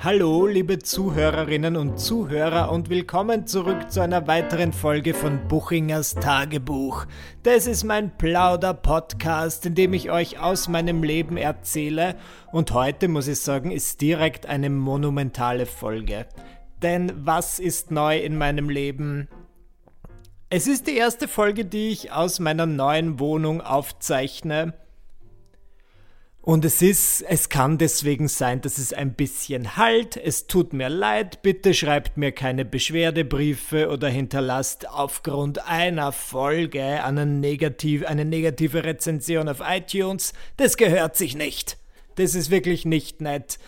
Hallo, liebe Zuhörerinnen und Zuhörer und willkommen zurück zu einer weiteren Folge von Buchingers Tagebuch. Das ist mein Plauder-Podcast, in dem ich euch aus meinem Leben erzähle und heute, muss ich sagen, ist direkt eine monumentale Folge. Denn was ist neu in meinem Leben? Es ist die erste Folge, die ich aus meiner neuen Wohnung aufzeichne und es ist, es kann deswegen sein, dass es ein bisschen halt. Es tut mir leid. Bitte schreibt mir keine Beschwerdebriefe oder hinterlasst aufgrund einer Folge eine, negativ, eine negative Rezension auf iTunes. Das gehört sich nicht. Das ist wirklich nicht nett.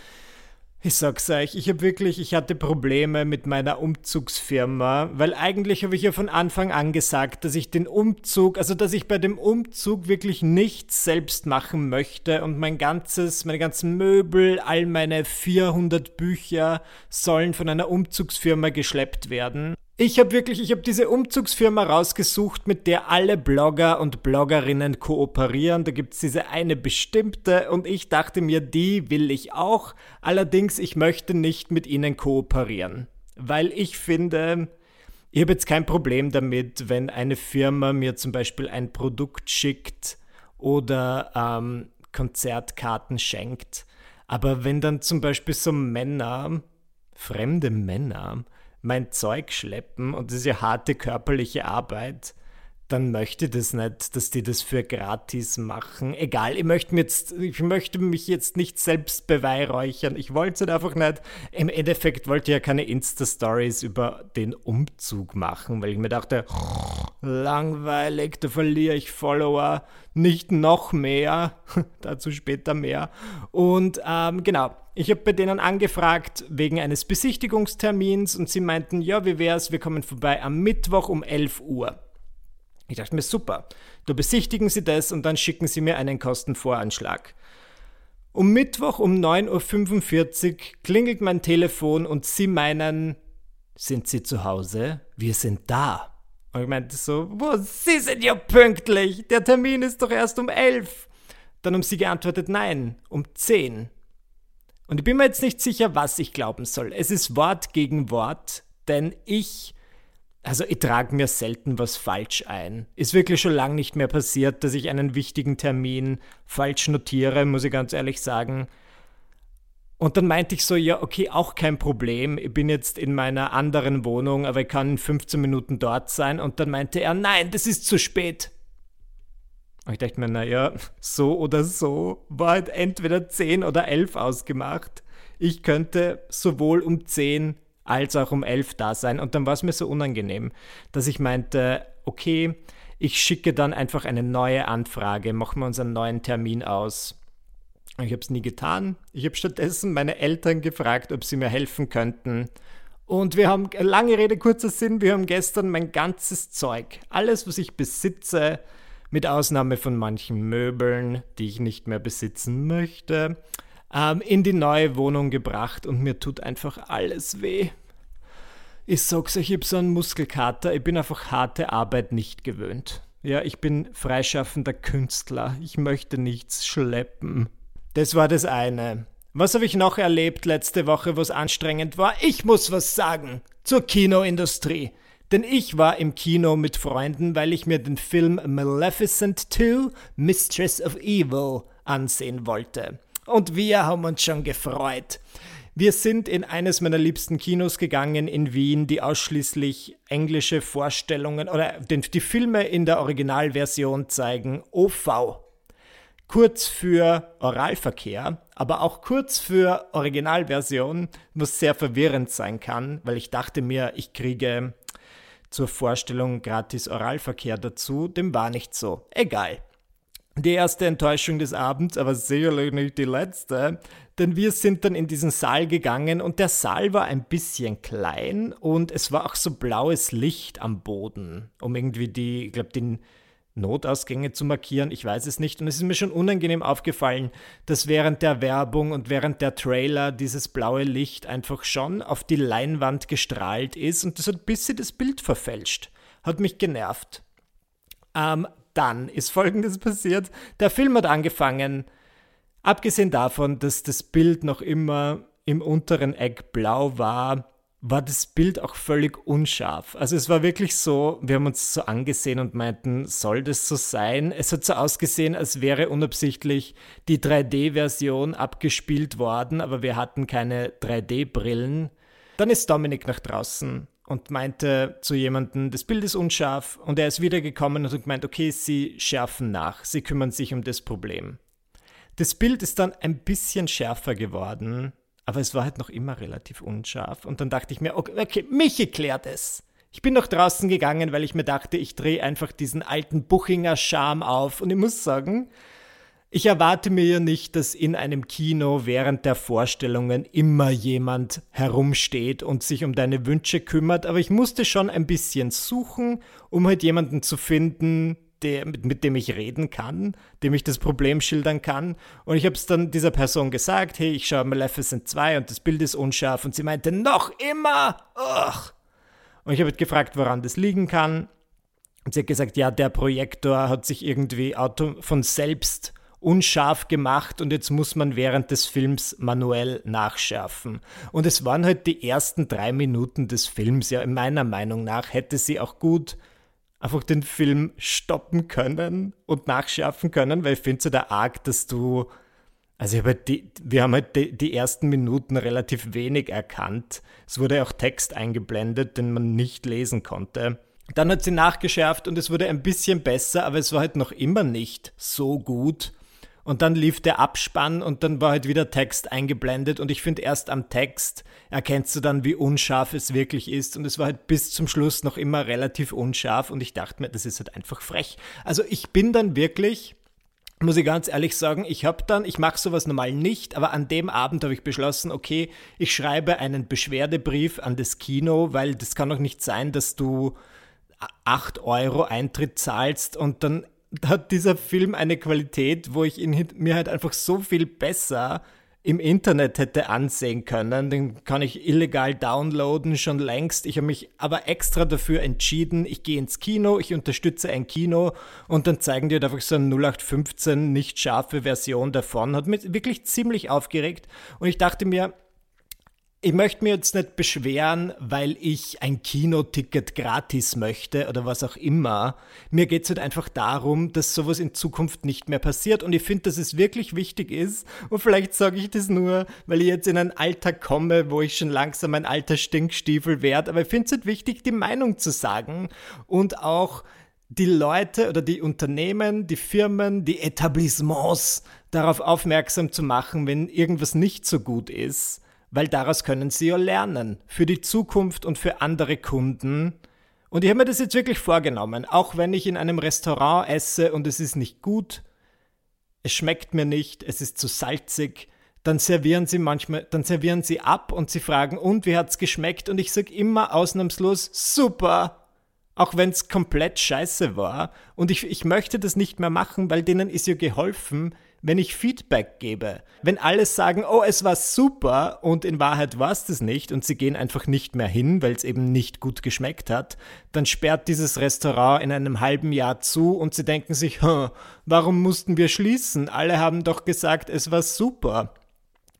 Ich sag's euch, ich habe wirklich, ich hatte Probleme mit meiner Umzugsfirma, weil eigentlich habe ich ja von Anfang an gesagt, dass ich den Umzug, also dass ich bei dem Umzug wirklich nichts selbst machen möchte und mein ganzes, meine ganzen Möbel, all meine 400 Bücher sollen von einer Umzugsfirma geschleppt werden. Ich habe wirklich, ich habe diese Umzugsfirma rausgesucht, mit der alle Blogger und Bloggerinnen kooperieren. Da gibt es diese eine bestimmte und ich dachte mir, die will ich auch. Allerdings, ich möchte nicht mit ihnen kooperieren, weil ich finde, ich habe jetzt kein Problem damit, wenn eine Firma mir zum Beispiel ein Produkt schickt oder ähm, Konzertkarten schenkt. Aber wenn dann zum Beispiel so Männer, fremde Männer, mein Zeug schleppen und das ist ja harte körperliche Arbeit, dann möchte ich das nicht, dass die das für gratis machen. Egal, ich möchte, mir jetzt, ich möchte mich jetzt nicht selbst beweihräuchern. Ich wollte es halt einfach nicht. Im Endeffekt wollte ich ja keine Insta-Stories über den Umzug machen, weil ich mir dachte, langweilig, da verliere ich Follower, nicht noch mehr. Dazu später mehr. Und ähm, genau, ich habe bei denen angefragt wegen eines Besichtigungstermins und sie meinten, ja, wie wäre es, wir kommen vorbei am Mittwoch um 11 Uhr. Ich dachte mir, super, da besichtigen Sie das und dann schicken Sie mir einen Kostenvoranschlag. Um Mittwoch um 9.45 Uhr klingelt mein Telefon und Sie meinen, sind Sie zu Hause? Wir sind da. Und ich meinte so, wo, Sie sind ja pünktlich, der Termin ist doch erst um 11. Dann haben Sie geantwortet, nein, um 10. Und ich bin mir jetzt nicht sicher, was ich glauben soll. Es ist Wort gegen Wort, denn ich also ich trage mir selten was falsch ein. Ist wirklich schon lange nicht mehr passiert, dass ich einen wichtigen Termin falsch notiere, muss ich ganz ehrlich sagen. Und dann meinte ich so, ja, okay, auch kein Problem. Ich bin jetzt in meiner anderen Wohnung, aber ich kann in 15 Minuten dort sein. Und dann meinte er, nein, das ist zu spät. Und ich dachte mir, naja, so oder so war halt entweder 10 oder 11 ausgemacht. Ich könnte sowohl um 10 als auch um elf da sein. Und dann war es mir so unangenehm, dass ich meinte, okay, ich schicke dann einfach eine neue Anfrage, machen wir uns einen neuen Termin aus. Ich habe es nie getan. Ich habe stattdessen meine Eltern gefragt, ob sie mir helfen könnten. Und wir haben, lange Rede, kurzer Sinn, wir haben gestern mein ganzes Zeug, alles, was ich besitze, mit Ausnahme von manchen Möbeln, die ich nicht mehr besitzen möchte, ähm, in die neue Wohnung gebracht und mir tut einfach alles weh. Ich sag's euch, ich hab so einen Muskelkater, ich bin einfach harte Arbeit nicht gewöhnt. Ja, ich bin freischaffender Künstler, ich möchte nichts schleppen. Das war das eine. Was habe ich noch erlebt letzte Woche, was anstrengend war? Ich muss was sagen zur Kinoindustrie. Denn ich war im Kino mit Freunden, weil ich mir den Film Maleficent 2 Mistress of Evil ansehen wollte und wir haben uns schon gefreut. Wir sind in eines meiner liebsten Kinos gegangen in Wien, die ausschließlich englische Vorstellungen oder die Filme in der Originalversion zeigen. OV. Kurz für Oralverkehr, aber auch kurz für Originalversion, was sehr verwirrend sein kann, weil ich dachte mir, ich kriege zur Vorstellung gratis Oralverkehr dazu. Dem war nicht so. Egal die erste Enttäuschung des Abends, aber sicherlich nicht die letzte, denn wir sind dann in diesen Saal gegangen und der Saal war ein bisschen klein und es war auch so blaues Licht am Boden, um irgendwie die, ich glaube, die Notausgänge zu markieren, ich weiß es nicht. Und es ist mir schon unangenehm aufgefallen, dass während der Werbung und während der Trailer dieses blaue Licht einfach schon auf die Leinwand gestrahlt ist und das hat ein bisschen das Bild verfälscht. Hat mich genervt. Ähm, dann ist Folgendes passiert. Der Film hat angefangen, abgesehen davon, dass das Bild noch immer im unteren Eck blau war, war das Bild auch völlig unscharf. Also es war wirklich so, wir haben uns so angesehen und meinten, soll das so sein? Es hat so ausgesehen, als wäre unabsichtlich die 3D-Version abgespielt worden, aber wir hatten keine 3D-Brillen. Dann ist Dominik nach draußen und meinte zu jemandem, das Bild ist unscharf und er ist wiedergekommen und hat gemeint, okay, sie schärfen nach, sie kümmern sich um das Problem. Das Bild ist dann ein bisschen schärfer geworden, aber es war halt noch immer relativ unscharf. Und dann dachte ich mir, okay, okay mich erklärt es. Ich bin nach draußen gegangen, weil ich mir dachte, ich drehe einfach diesen alten Buchinger Charme auf. Und ich muss sagen, ich erwarte mir ja nicht, dass in einem Kino während der Vorstellungen immer jemand herumsteht und sich um deine Wünsche kümmert, aber ich musste schon ein bisschen suchen, um halt jemanden zu finden, der, mit, mit, dem ich reden kann, dem ich das Problem schildern kann. Und ich habe es dann dieser Person gesagt, hey, ich schaue Maleficent 2 und das Bild ist unscharf. Und sie meinte, noch immer! Ugh. Und ich habe gefragt, woran das liegen kann. Und sie hat gesagt, ja, der Projektor hat sich irgendwie auto von selbst unscharf gemacht und jetzt muss man während des Films manuell nachschärfen. Und es waren halt die ersten drei Minuten des Films. Ja, in meiner Meinung nach hätte sie auch gut einfach den Film stoppen können und nachschärfen können, weil ich finde es ja der arg, dass du. Also halt die, wir haben halt die, die, ersten Minuten relativ wenig erkannt. Es wurde auch Text eingeblendet, den man nicht lesen konnte. Dann hat sie nachgeschärft und es wurde ein bisschen besser, aber es war halt noch immer nicht so gut. Und dann lief der Abspann und dann war halt wieder Text eingeblendet. Und ich finde, erst am Text erkennst du dann, wie unscharf es wirklich ist. Und es war halt bis zum Schluss noch immer relativ unscharf. Und ich dachte mir, das ist halt einfach frech. Also ich bin dann wirklich, muss ich ganz ehrlich sagen, ich habe dann, ich mache sowas normal nicht, aber an dem Abend habe ich beschlossen, okay, ich schreibe einen Beschwerdebrief an das Kino, weil das kann doch nicht sein, dass du 8 Euro Eintritt zahlst und dann hat dieser Film eine Qualität, wo ich ihn mir halt einfach so viel besser im Internet hätte ansehen können. Den kann ich illegal downloaden schon längst. Ich habe mich aber extra dafür entschieden, ich gehe ins Kino, ich unterstütze ein Kino und dann zeigen die halt einfach so eine 0815 nicht scharfe Version davon. Hat mich wirklich ziemlich aufgeregt und ich dachte mir, ich möchte mir jetzt nicht beschweren, weil ich ein Kinoticket gratis möchte oder was auch immer. Mir geht es halt einfach darum, dass sowas in Zukunft nicht mehr passiert. Und ich finde, dass es wirklich wichtig ist. Und vielleicht sage ich das nur, weil ich jetzt in ein Alter komme, wo ich schon langsam ein alter Stinkstiefel werde. Aber ich finde es halt wichtig, die Meinung zu sagen und auch die Leute oder die Unternehmen, die Firmen, die Etablissements darauf aufmerksam zu machen, wenn irgendwas nicht so gut ist weil daraus können sie ja lernen für die Zukunft und für andere Kunden. Und ich habe mir das jetzt wirklich vorgenommen, auch wenn ich in einem Restaurant esse und es ist nicht gut, es schmeckt mir nicht, es ist zu salzig, dann servieren sie manchmal, dann servieren sie ab und sie fragen, und wie hat's geschmeckt? Und ich sage immer ausnahmslos, super! Auch wenn es komplett scheiße war. Und ich, ich möchte das nicht mehr machen, weil denen ist ja geholfen, wenn ich Feedback gebe. Wenn alle sagen, oh, es war super und in Wahrheit war es das nicht und sie gehen einfach nicht mehr hin, weil es eben nicht gut geschmeckt hat, dann sperrt dieses Restaurant in einem halben Jahr zu und sie denken sich, warum mussten wir schließen? Alle haben doch gesagt, es war super.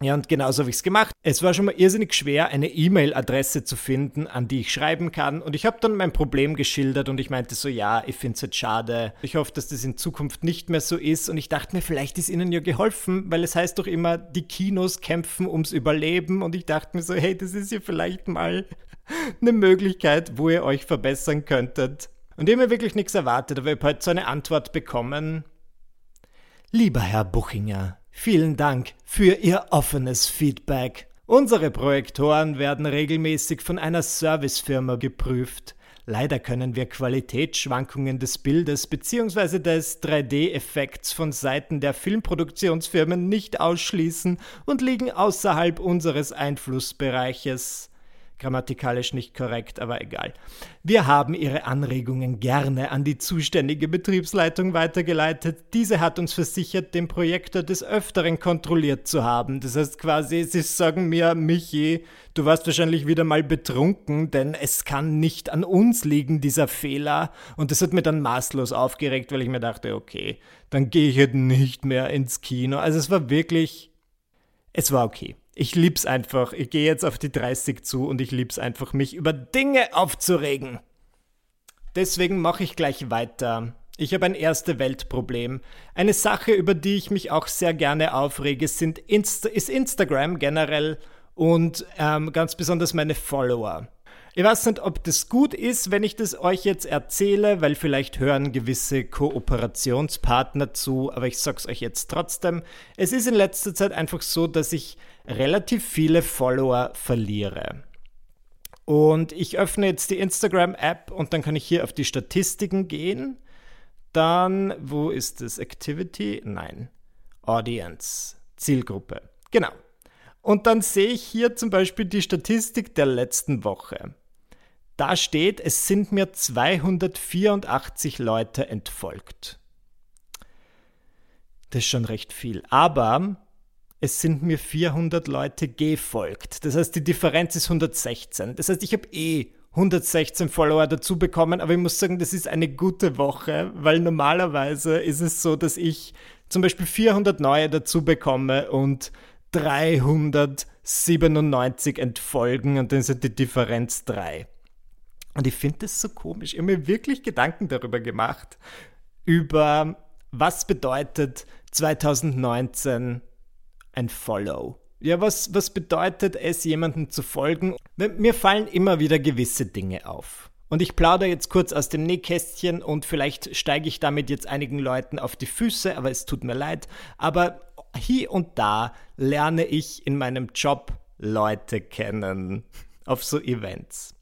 Ja, und genauso habe ich es gemacht. Es war schon mal irrsinnig schwer, eine E-Mail-Adresse zu finden, an die ich schreiben kann. Und ich habe dann mein Problem geschildert und ich meinte so, ja, ich finde es jetzt schade. Ich hoffe, dass das in Zukunft nicht mehr so ist. Und ich dachte mir, vielleicht ist ihnen ja geholfen, weil es heißt doch immer, die Kinos kämpfen ums Überleben. Und ich dachte mir so, hey, das ist ja vielleicht mal eine Möglichkeit, wo ihr euch verbessern könntet. Und ich habe mir wirklich nichts erwartet, aber ich habe heute so eine Antwort bekommen. Lieber Herr Buchinger, Vielen Dank für Ihr offenes Feedback. Unsere Projektoren werden regelmäßig von einer Servicefirma geprüft. Leider können wir Qualitätsschwankungen des Bildes bzw. des 3D-Effekts von Seiten der Filmproduktionsfirmen nicht ausschließen und liegen außerhalb unseres Einflussbereiches. Grammatikalisch nicht korrekt, aber egal. Wir haben Ihre Anregungen gerne an die zuständige Betriebsleitung weitergeleitet. Diese hat uns versichert, den Projektor des Öfteren kontrolliert zu haben. Das heißt quasi, Sie sagen mir, Michi, du warst wahrscheinlich wieder mal betrunken, denn es kann nicht an uns liegen, dieser Fehler. Und das hat mir dann maßlos aufgeregt, weil ich mir dachte, okay, dann gehe ich halt nicht mehr ins Kino. Also es war wirklich, es war okay Ich lieb's einfach. Ich gehe jetzt auf die 30 zu und ich lieb's einfach, mich über Dinge aufzuregen. Deswegen mache ich gleich weiter. Ich habe ein erste Weltproblem. Eine Sache, über die ich mich auch sehr gerne aufrege, sind Insta ist Instagram generell und ähm, ganz besonders meine Follower. Ich weiß nicht, ob das gut ist, wenn ich das euch jetzt erzähle, weil vielleicht hören gewisse Kooperationspartner zu, aber ich sag's euch jetzt trotzdem. Es ist in letzter Zeit einfach so, dass ich relativ viele Follower verliere. Und ich öffne jetzt die Instagram-App und dann kann ich hier auf die Statistiken gehen. Dann, wo ist das? Activity? Nein. Audience. Zielgruppe. Genau. Und dann sehe ich hier zum Beispiel die Statistik der letzten Woche. Da steht, es sind mir 284 Leute entfolgt. Das ist schon recht viel. Aber es sind mir 400 Leute gefolgt. Das heißt, die Differenz ist 116. Das heißt, ich habe eh 116 Follower dazu bekommen, aber ich muss sagen, das ist eine gute Woche, weil normalerweise ist es so, dass ich zum Beispiel 400 neue dazu bekomme und 397 entfolgen und dann sind die Differenz 3. Und ich finde das so komisch. Ich habe mir wirklich Gedanken darüber gemacht, über was bedeutet 2019 ein Follow. Ja, was, was bedeutet es, jemandem zu folgen? Mir fallen immer wieder gewisse Dinge auf. Und ich plaudere jetzt kurz aus dem Nähkästchen und vielleicht steige ich damit jetzt einigen Leuten auf die Füße, aber es tut mir leid. Aber hier und da lerne ich in meinem Job Leute kennen auf so Events.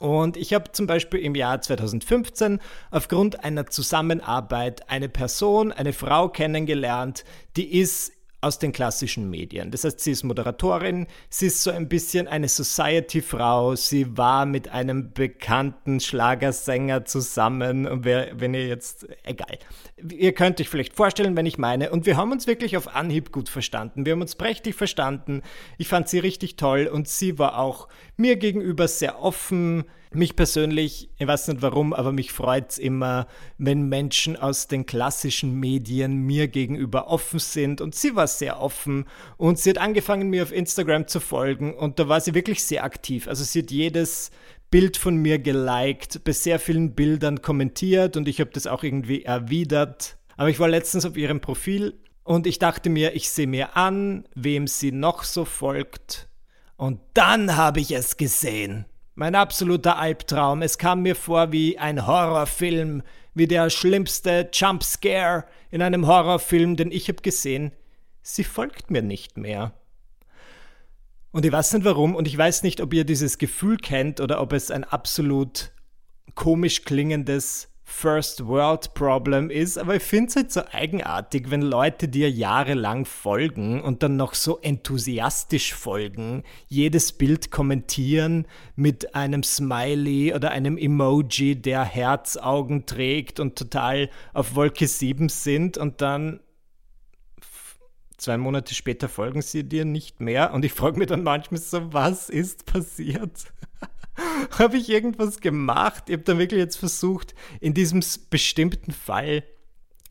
Und ich habe zum Beispiel im Jahr 2015 aufgrund einer Zusammenarbeit eine Person, eine Frau kennengelernt, die ist aus den klassischen Medien. Das heißt, sie ist Moderatorin, sie ist so ein bisschen eine Society-Frau, sie war mit einem bekannten Schlagersänger zusammen und wer, wenn ihr jetzt, egal. Ihr könnt euch vielleicht vorstellen, wenn ich meine, und wir haben uns wirklich auf Anhieb gut verstanden. Wir haben uns prächtig verstanden. Ich fand sie richtig toll und sie war auch mir gegenüber sehr offen, mich persönlich, ich weiß nicht warum, aber mich freut es immer, wenn Menschen aus den klassischen Medien mir gegenüber offen sind. Und sie war sehr offen und sie hat angefangen, mir auf Instagram zu folgen und da war sie wirklich sehr aktiv. Also sie hat jedes Bild von mir geliked, bei sehr vielen Bildern kommentiert und ich habe das auch irgendwie erwidert. Aber ich war letztens auf ihrem Profil und ich dachte mir, ich sehe mir an, wem sie noch so folgt. Und dann habe ich es gesehen. Mein absoluter Albtraum. Es kam mir vor wie ein Horrorfilm, wie der schlimmste Jumpscare in einem Horrorfilm, den ich habe gesehen. Sie folgt mir nicht mehr. Und ich weiß nicht warum und ich weiß nicht, ob ihr dieses Gefühl kennt oder ob es ein absolut komisch klingendes First World Problem ist, aber ich finde es halt so eigenartig, wenn Leute dir jahrelang folgen und dann noch so enthusiastisch folgen, jedes Bild kommentieren mit einem Smiley oder einem Emoji, der Herzaugen trägt und total auf Wolke 7 sind und dann zwei Monate später folgen sie dir nicht mehr und ich frage mich dann manchmal so, was ist passiert? habe ich irgendwas gemacht? Ich habe dann wirklich jetzt versucht, in diesem bestimmten Fall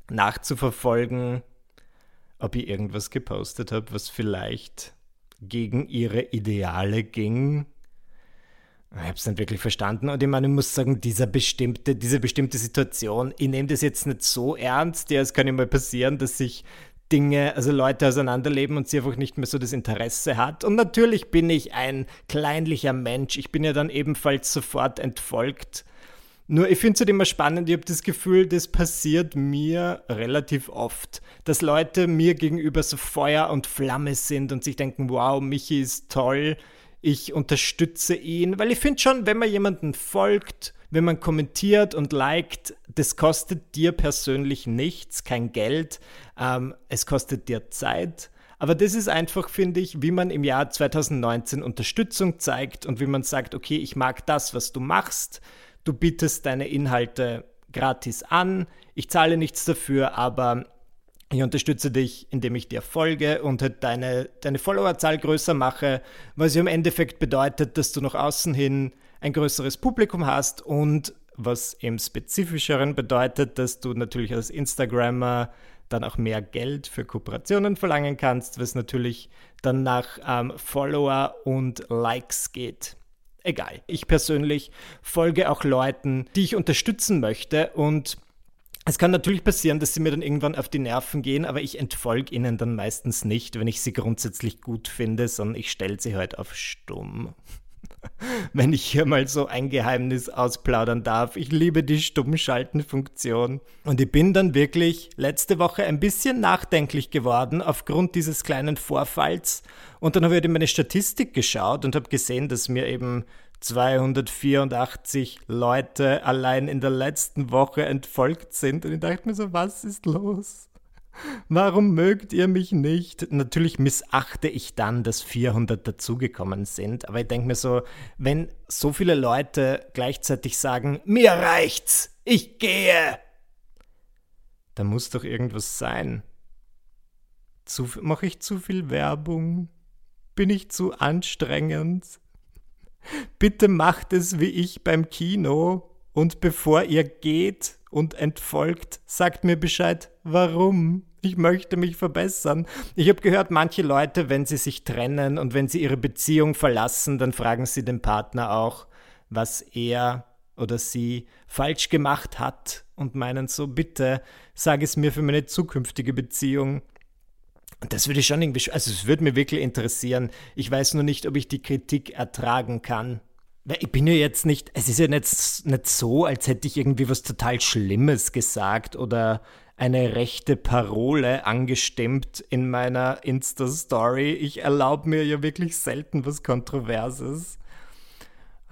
nachzuverfolgen, ob ich irgendwas gepostet habe, was vielleicht gegen ihre Ideale ging. Ich habe es nicht wirklich verstanden und ich meine, ich muss sagen, dieser bestimmte, diese bestimmte Situation, ich nehme das jetzt nicht so ernst, ja, es kann ja mal passieren, dass sich Dinge, also Leute auseinanderleben und sie einfach nicht mehr so das Interesse hat. Und natürlich bin ich ein kleinlicher Mensch. Ich bin ja dann ebenfalls sofort entfolgt. Nur ich finde es halt immer spannend, ich habe das Gefühl, das passiert mir relativ oft, dass Leute mir gegenüber so Feuer und Flamme sind und sich denken, wow, Michi ist toll, ich unterstütze ihn, weil ich finde schon, wenn man jemanden folgt, wenn man kommentiert und liked, das kostet dir persönlich nichts, kein Geld, ähm, es kostet dir Zeit. Aber das ist einfach, finde ich, wie man im Jahr 2019 Unterstützung zeigt und wie man sagt, okay, ich mag das, was du machst, du bietest deine Inhalte gratis an, ich zahle nichts dafür, aber ich unterstütze dich, indem ich dir folge und halt deine, deine Followerzahl größer mache, was ja im Endeffekt bedeutet, dass du nach außen hin ein größeres Publikum hast und was im Spezifischeren bedeutet, dass du natürlich als Instagrammer dann auch mehr Geld für Kooperationen verlangen kannst, was natürlich dann nach ähm, Follower und Likes geht. Egal. Ich persönlich folge auch Leuten, die ich unterstützen möchte und es kann natürlich passieren, dass sie mir dann irgendwann auf die Nerven gehen, aber ich entfolge ihnen dann meistens nicht, wenn ich sie grundsätzlich gut finde, sondern ich stelle sie halt auf stumm. wenn ich hier mal so ein Geheimnis ausplaudern darf. Ich liebe die Stummschalten-Funktion. Und ich bin dann wirklich letzte Woche ein bisschen nachdenklich geworden aufgrund dieses kleinen Vorfalls. Und dann habe ich in meine Statistik geschaut und habe gesehen, dass mir eben 284 Leute allein in der letzten Woche entfolgt sind. Und ich dachte mir so, was ist los? Warum mögt ihr mich nicht? Natürlich missachte ich dann, dass 400 dazugekommen sind, aber ich denke mir so, wenn so viele Leute gleichzeitig sagen, mir reicht's, ich gehe, da muss doch irgendwas sein. Mache ich zu viel Werbung? Bin ich zu anstrengend? Bitte macht es wie ich beim Kino und bevor ihr geht und entfolgt, sagt mir Bescheid, warum. Ich möchte mich verbessern. Ich habe gehört, manche Leute, wenn sie sich trennen und wenn sie ihre Beziehung verlassen, dann fragen sie den Partner auch, was er oder sie falsch gemacht hat und meinen so, bitte sag es mir für meine zukünftige Beziehung. Das würde ich schon irgendwie, also es würde mir wirklich interessieren. Ich weiß nur nicht, ob ich die Kritik ertragen kann. Ich bin ja jetzt nicht, es ist ja nicht, nicht so, als hätte ich irgendwie was total Schlimmes gesagt oder eine rechte Parole angestimmt in meiner Insta-Story. Ich erlaube mir ja wirklich selten was Kontroverses.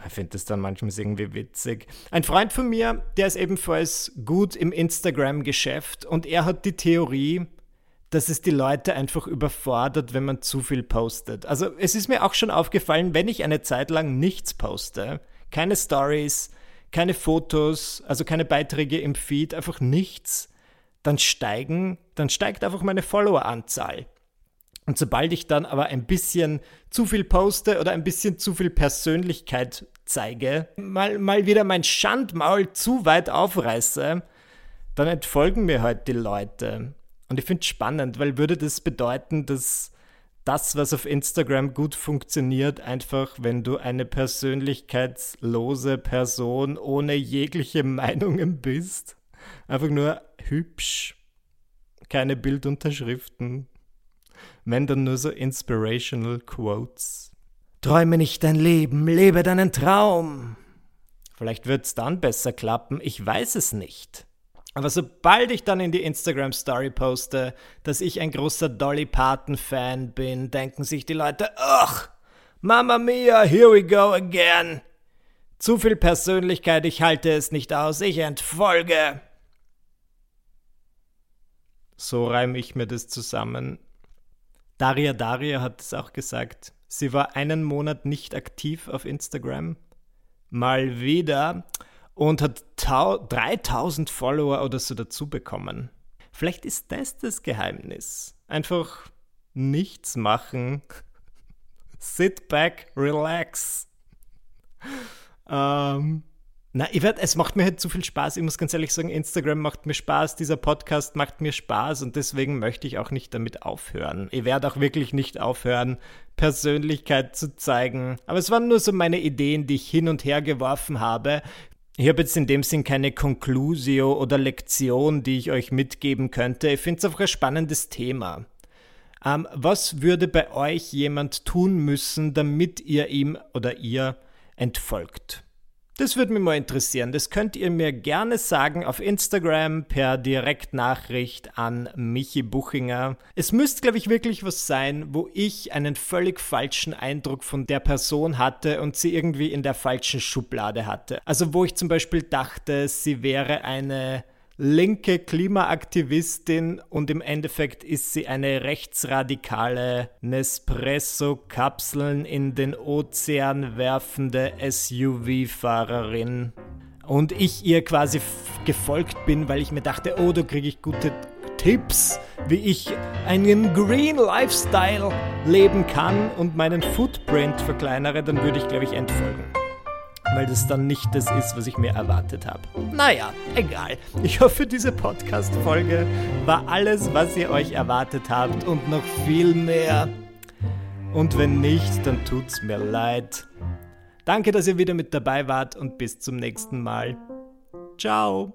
Ich finde das dann manchmal irgendwie witzig. Ein Freund von mir, der ist ebenfalls gut im Instagram-Geschäft und er hat die Theorie, dass es die Leute einfach überfordert, wenn man zu viel postet. Also es ist mir auch schon aufgefallen, wenn ich eine Zeit lang nichts poste, keine Stories, keine Fotos, also keine Beiträge im Feed, einfach nichts, dann steigen, dann steigt einfach meine Followeranzahl. Und sobald ich dann aber ein bisschen zu viel poste oder ein bisschen zu viel Persönlichkeit zeige, mal, mal wieder mein Schandmaul zu weit aufreiße, dann entfolgen mir halt die Leute. Und ich finde es spannend, weil würde das bedeuten, dass das, was auf Instagram gut funktioniert, einfach, wenn du eine persönlichkeitslose Person ohne jegliche Meinungen bist, einfach nur hübsch, keine Bildunterschriften, wenn dann nur so inspirational Quotes. Träume nicht dein Leben, lebe deinen Traum. Vielleicht wird es dann besser klappen, ich weiß es nicht. Aber sobald ich dann in die Instagram Story poste, dass ich ein großer Dolly Parton Fan bin, denken sich die Leute, ach, Mama Mia, here we go again. Zu viel Persönlichkeit, ich halte es nicht aus, ich entfolge. So reime ich mir das zusammen. Daria Daria hat es auch gesagt. Sie war einen Monat nicht aktiv auf Instagram. Mal wieder und hat 3000 Follower oder so dazu bekommen. Vielleicht ist das das Geheimnis. Einfach nichts machen. Sit back, relax. Ähm, na, ich werd, es macht mir halt zu viel Spaß. Ich muss ganz ehrlich sagen, Instagram macht mir Spaß, dieser Podcast macht mir Spaß und deswegen möchte ich auch nicht damit aufhören. Ich werde auch wirklich nicht aufhören, Persönlichkeit zu zeigen. Aber es waren nur so meine Ideen, die ich hin und her geworfen habe. Ich habe jetzt in dem Sinn keine Conclusio oder Lektion, die ich euch mitgeben könnte. Ich finde es einfach ein spannendes Thema. Ähm, was würde bei euch jemand tun müssen, damit ihr ihm oder ihr entfolgt? Das würde mich mal interessieren. Das könnt ihr mir gerne sagen auf Instagram per Direktnachricht an Michi Buchinger. Es müsste, glaube ich, wirklich was sein, wo ich einen völlig falschen Eindruck von der Person hatte und sie irgendwie in der falschen Schublade hatte. Also wo ich zum Beispiel dachte, sie wäre eine linke Klimaaktivistin und im Endeffekt ist sie eine rechtsradikale Nespresso-Kapseln in den Ozean werfende SUV-Fahrerin. Und ich ihr quasi gefolgt bin, weil ich mir dachte, oh, da kriege ich gute Tipps, wie ich einen Green Lifestyle leben kann und meinen Footprint verkleinere, dann würde ich, glaube ich, entfolgen. Weil das dann nicht das ist, was ich mir erwartet habe. Naja, egal. Ich hoffe, diese Podcast-Folge war alles, was ihr euch erwartet habt und noch viel mehr. Und wenn nicht, dann tut's mir leid. Danke, dass ihr wieder mit dabei wart und bis zum nächsten Mal. Ciao.